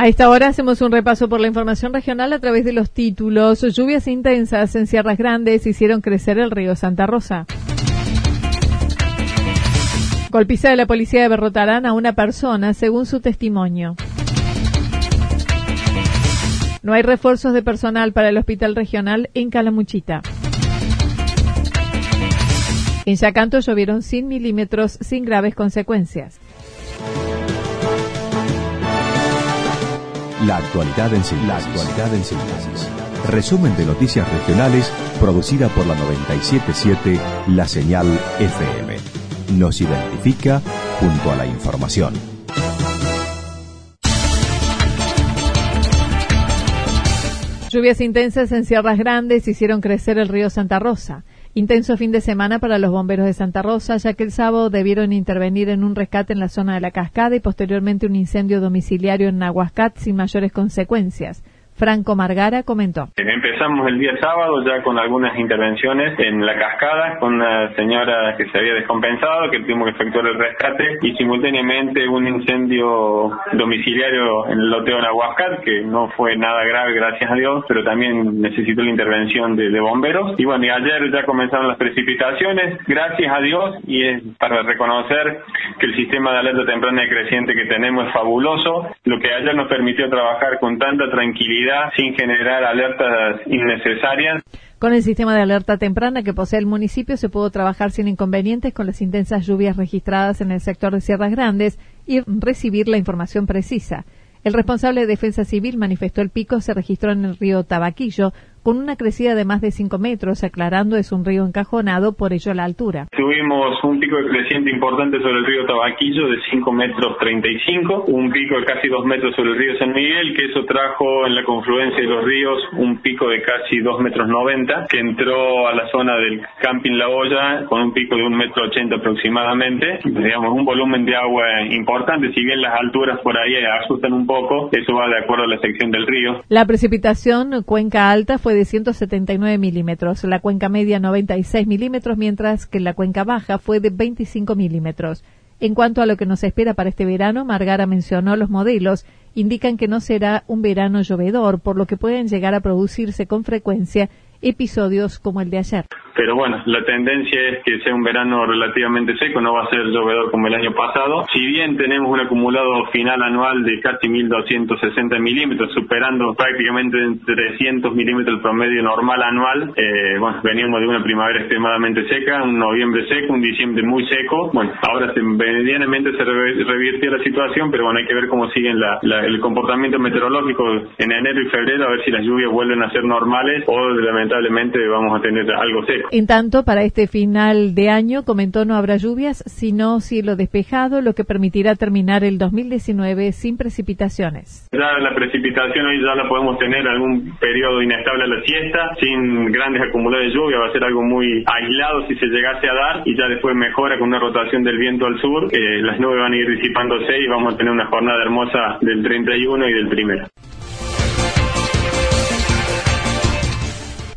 A esta hora hacemos un repaso por la información regional a través de los títulos. Lluvias intensas en Sierras Grandes hicieron crecer el río Santa Rosa. Golpiza de la policía derrotarán a una persona según su testimonio. No hay refuerzos de personal para el hospital regional en Calamuchita. En Yacanto llovieron 100 milímetros sin graves consecuencias. La actualidad en síntesis. La actualidad en síntesis. Resumen de noticias regionales producida por la 977 La Señal FM. Nos identifica junto a la información. Lluvias intensas en Sierras Grandes hicieron crecer el río Santa Rosa. Intenso fin de semana para los bomberos de Santa Rosa, ya que el sábado debieron intervenir en un rescate en la zona de la cascada y posteriormente un incendio domiciliario en Nahuascat sin mayores consecuencias. Franco Margara comentó. Empezamos el día sábado ya con algunas intervenciones en la cascada con una señora que se había descompensado, que tuvimos que efectuar el rescate y simultáneamente un incendio domiciliario en el loteo Nahuascat, que no fue nada grave, gracias a Dios, pero también necesitó la intervención de, bomberos. Y bueno, y ayer ya comenzaron las precipitaciones, gracias a Dios, y es para reconocer que el sistema de alerta temprana y creciente que tenemos es fabuloso, lo que ayer nos permitió trabajar con tanta tranquilidad sin generar alertas innecesarias. Con el sistema de alerta temprana que posee el municipio se pudo trabajar sin inconvenientes con las intensas lluvias registradas en el sector de Sierras Grandes y recibir la información precisa. El responsable de Defensa Civil manifestó el pico se registró en el río Tabaquillo, con una crecida de más de 5 metros, aclarando es un río encajonado, por ello la altura. Tuvimos un pico de creciente importante sobre el río Tabaquillo de 5 metros 35, un pico de casi 2 metros sobre el río San Miguel, que eso trajo en la confluencia de los ríos un pico de casi 2 metros 90, que entró a la zona del camping La Olla con un pico de 1 metro 80 aproximadamente, digamos un volumen de agua importante, si bien las alturas por ahí asustan un poco, eso va de acuerdo a la sección del río. La precipitación cuenca alta fue de 179 milímetros, la cuenca media 96 milímetros, mientras que la cuenca baja fue de 25 milímetros. En cuanto a lo que nos espera para este verano, Margara mencionó los modelos indican que no será un verano llovedor, por lo que pueden llegar a producirse con frecuencia episodios como el de ayer. Pero bueno, la tendencia es que sea un verano relativamente seco, no va a ser llovedor como el año pasado. Si bien tenemos un acumulado final anual de casi 1.260 milímetros, superando prácticamente 300 milímetros el promedio normal anual, eh, bueno, veníamos de una primavera extremadamente seca, un noviembre seco, un diciembre muy seco. Bueno, ahora se, medianamente se revirtió la situación, pero bueno, hay que ver cómo sigue el comportamiento meteorológico en enero y febrero, a ver si las lluvias vuelven a ser normales o lamentablemente vamos a tener algo seco. En tanto, para este final de año, comentó, no habrá lluvias, sino cielo despejado, lo que permitirá terminar el 2019 sin precipitaciones. Ya la precipitación hoy ya la podemos tener algún periodo inestable a la siesta, sin grandes acumulados de lluvia, va a ser algo muy aislado si se llegase a dar y ya después mejora con una rotación del viento al sur, eh, las nubes van a ir disipándose y vamos a tener una jornada hermosa del 31 y del primero.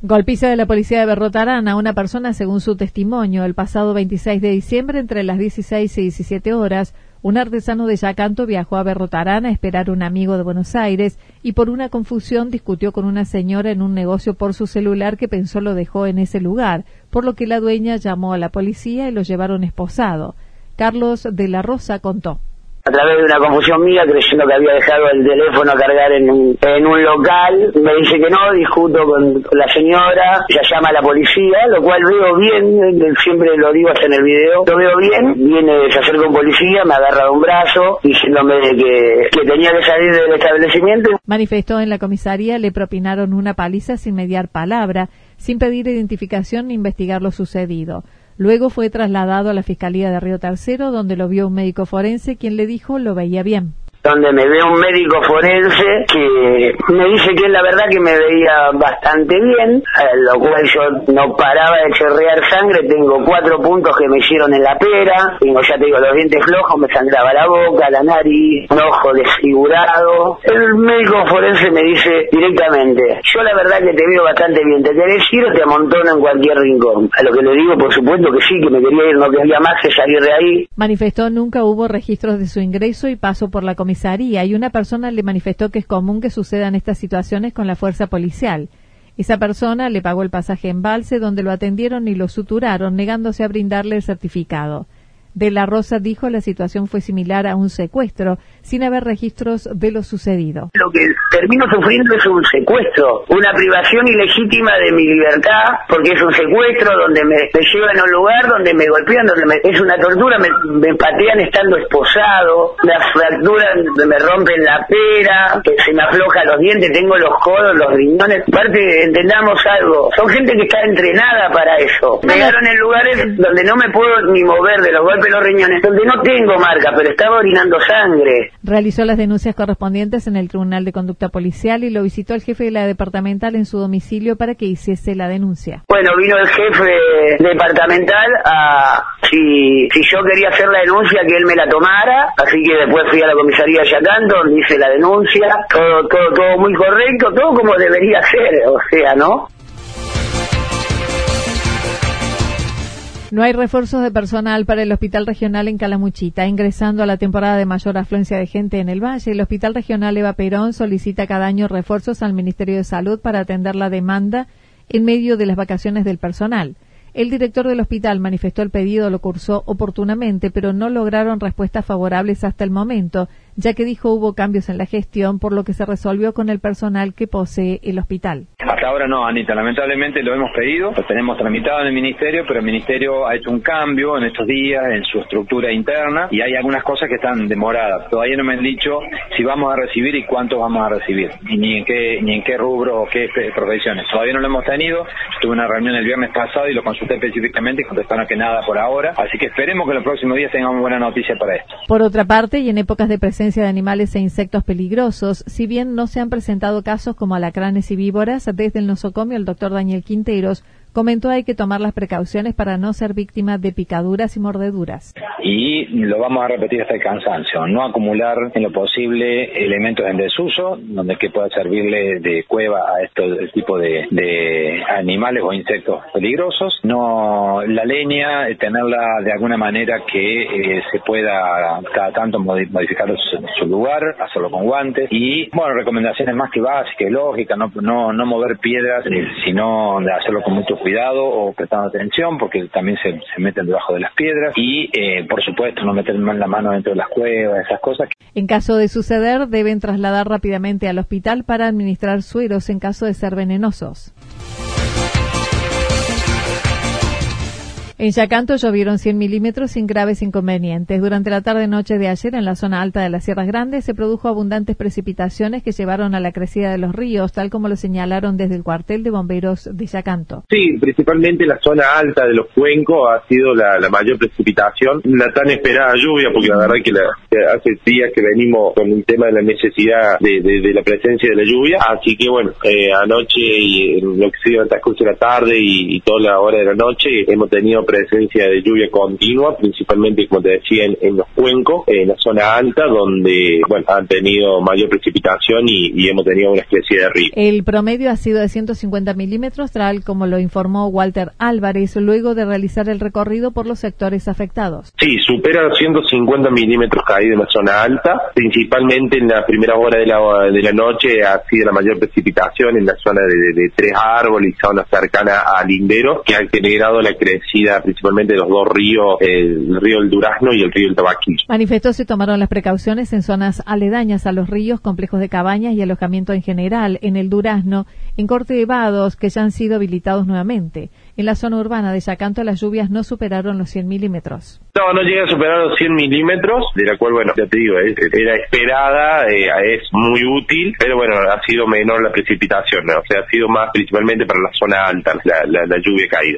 Golpiza de la policía derrotarán a una persona según su testimonio. El pasado 26 de diciembre, entre las 16 y 17 horas, Un artesano de Yacanto viajó a Berrotarán a esperar a un amigo de Buenos Aires y por una confusión discutió con una señora en un negocio por su celular que pensó lo dejó en ese lugar, por lo que la dueña llamó a la policía y lo llevaron esposado. Carlos de la Rosa contó a través de una confusión mía, creyendo que había dejado el teléfono a cargar en un, en un local, me dice que no, discuto con la señora, ella llama a la policía, lo cual veo bien, siempre lo digo hasta en el video, lo veo bien, viene, se acerca un policía, me agarra de un brazo, diciéndome que, que tenía que salir del establecimiento. Manifestó en la comisaría, le propinaron una paliza sin mediar palabra, sin pedir identificación ni investigar lo sucedido. Luego fue trasladado a la Fiscalía de Río Tercero, donde lo vio un médico forense, quien le dijo lo veía bien donde me ve un médico forense que me dice que la verdad que me veía bastante bien, lo cual yo no paraba de chorrear sangre, tengo cuatro puntos que me hicieron en la pera, tengo ya te digo los dientes flojos, me sangraba la boca, la nariz, un ojo desfigurado. El médico forense me dice directamente, yo la verdad que te veo bastante bien, te querés ir o te amontono en cualquier rincón. A lo que le digo, por supuesto que sí, que me quería ir, no quería más que salir de ahí. Manifestó nunca hubo registros de su ingreso y paso por la comisión y una persona le manifestó que es común que sucedan estas situaciones con la fuerza policial. Esa persona le pagó el pasaje en Balse donde lo atendieron y lo suturaron, negándose a brindarle el certificado. De la Rosa dijo la situación fue similar a un secuestro, sin haber registros de lo sucedido. Lo que termino sufriendo es un secuestro, una privación ilegítima de mi libertad, porque es un secuestro donde me, llevan a un lugar, donde me golpean, donde es una tortura, me, me, patean estando esposado, me fracturan, me rompen la pera, que se me afloja los dientes, tengo los codos, los riñones. Aparte, entendamos algo, son gente que está entrenada para eso. Me llevaron en lugares donde no me puedo ni mover de los golpes los riñones, donde no tengo marca, pero estaba orinando sangre. Realizó las denuncias correspondientes en el Tribunal de Conducta Policial y lo visitó el jefe de la departamental en su domicilio para que hiciese la denuncia. Bueno, vino el jefe departamental a si, si yo quería hacer la denuncia que él me la tomara, así que después fui a la comisaría de Yacanto, hice la denuncia, todo, todo, todo muy correcto, todo como debería ser, o sea, ¿no? No hay refuerzos de personal para el Hospital Regional en Calamuchita. Ingresando a la temporada de mayor afluencia de gente en el valle, el Hospital Regional Eva Perón solicita cada año refuerzos al Ministerio de Salud para atender la demanda en medio de las vacaciones del personal. El director del hospital manifestó el pedido lo cursó oportunamente, pero no lograron respuestas favorables hasta el momento, ya que dijo hubo cambios en la gestión, por lo que se resolvió con el personal que posee el hospital. Hasta ahora no, Anita, lamentablemente lo hemos pedido, lo tenemos tramitado en el Ministerio, pero el Ministerio ha hecho un cambio en estos días en su estructura interna y hay algunas cosas que están demoradas. Todavía no me han dicho si vamos a recibir y cuántos vamos a recibir, ni en qué, ni en qué rubro o qué profesiones. Todavía no lo hemos tenido, tuve una reunión el viernes pasado y lo consulté específicamente y contestaron que nada por ahora, así que esperemos que en los próximos días tengamos buena noticia para esto. Por otra parte, y en épocas de presencia de animales e insectos peligrosos, si bien no se han presentado casos como alacranes y víboras, desde el nosocomio el doctor Daniel Quinteros Comentó hay que tomar las precauciones para no ser víctima de picaduras y mordeduras. Y lo vamos a repetir hasta el cansancio, no acumular en lo posible elementos en desuso, donde que pueda servirle de cueva a este tipo de, animales o insectos peligrosos. No la leña, eh, tenerla de alguna manera que eh, se pueda cada tanto modificar su, lugar, hacerlo con guantes. Y bueno, recomendaciones más que básicas lógicas, no, no, no mover piedras, eh, sino de hacerlo con mucho cuidado o prestando atención porque también se, meten debajo de las piedras y eh, por supuesto no meter la mano dentro de las cuevas, esas cosas. En caso de suceder deben trasladar rápidamente al hospital para administrar sueros en caso de ser venenosos. En Yacanto llovieron 100 milímetros sin graves inconvenientes. Durante la tarde-noche de ayer, en la zona alta de las Sierras Grandes, se produjo abundantes precipitaciones que llevaron a la crecida de los ríos, tal como lo señalaron desde el cuartel de bomberos de Yacanto. Sí, principalmente la zona alta de los cuencos ha sido la, mayor precipitación, la tan esperada lluvia, porque la verdad que, hace días que venimos con un tema de la necesidad de, la presencia de la lluvia, así que bueno, eh, anoche y lo que se dio el transcurso de la tarde y, y toda la hora de la noche hemos tenido presencia de lluvia continua, principalmente, como te decía, en, los cuencos, en la zona alta, donde bueno, han tenido mayor precipitación y, hemos tenido una especie de río. El promedio ha sido de 150 milímetros, tal como lo informó Walter Álvarez, luego de realizar el recorrido por los sectores afectados. Sí, supera 150 milímetros caídos en la zona alta, principalmente en la primera hora de la, de la noche ha sido la mayor precipitación en la zona de, Tres Árboles y zona cercana a Lindero, que ha generado la crecida principalmente de los dos ríos, el río El Durazno y el río El Tabaquillo. Manifestó se tomaron las precauciones en zonas aledañas a los ríos, complejos de cabañas y alojamiento en general, en el Durazno, en corte de vados que ya han sido habilitados nuevamente. En la zona urbana de Yacanto las lluvias no superaron los 100 milímetros. No, no llega a superar los 100 milímetros, de la cual, bueno, ya te digo, era esperada, eh, es muy útil, pero bueno, ha sido menor la precipitación, o sea, ha sido más principalmente para la zona alta la, la lluvia caída.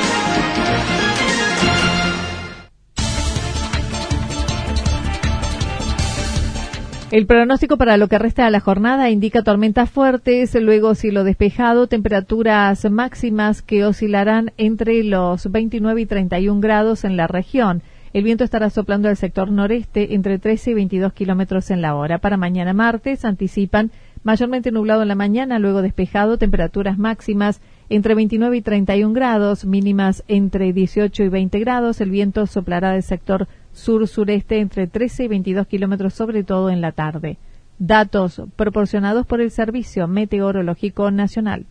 El pronóstico para lo que resta de la jornada indica tormentas fuertes, luego cielo despejado, temperaturas máximas que oscilarán entre los 29 y 31 grados en la región. El viento estará soplando al sector noreste entre 13 y 22 kilómetros en la hora. Para mañana martes anticipan mayormente nublado en la mañana, luego despejado, temperaturas máximas entre 29 y 31 grados, mínimas entre 18 y 20 grados. El viento soplará del sector sur-sureste entre 13 y 22 kilómetros, sobre todo en la tarde. Datos proporcionados por el Servicio Meteorológico Nacional.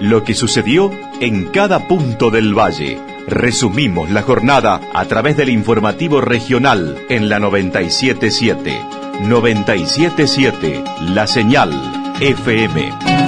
Lo que sucedió en cada punto del valle. Resumimos la jornada a través del informativo regional en la 977. 977, la señal FM.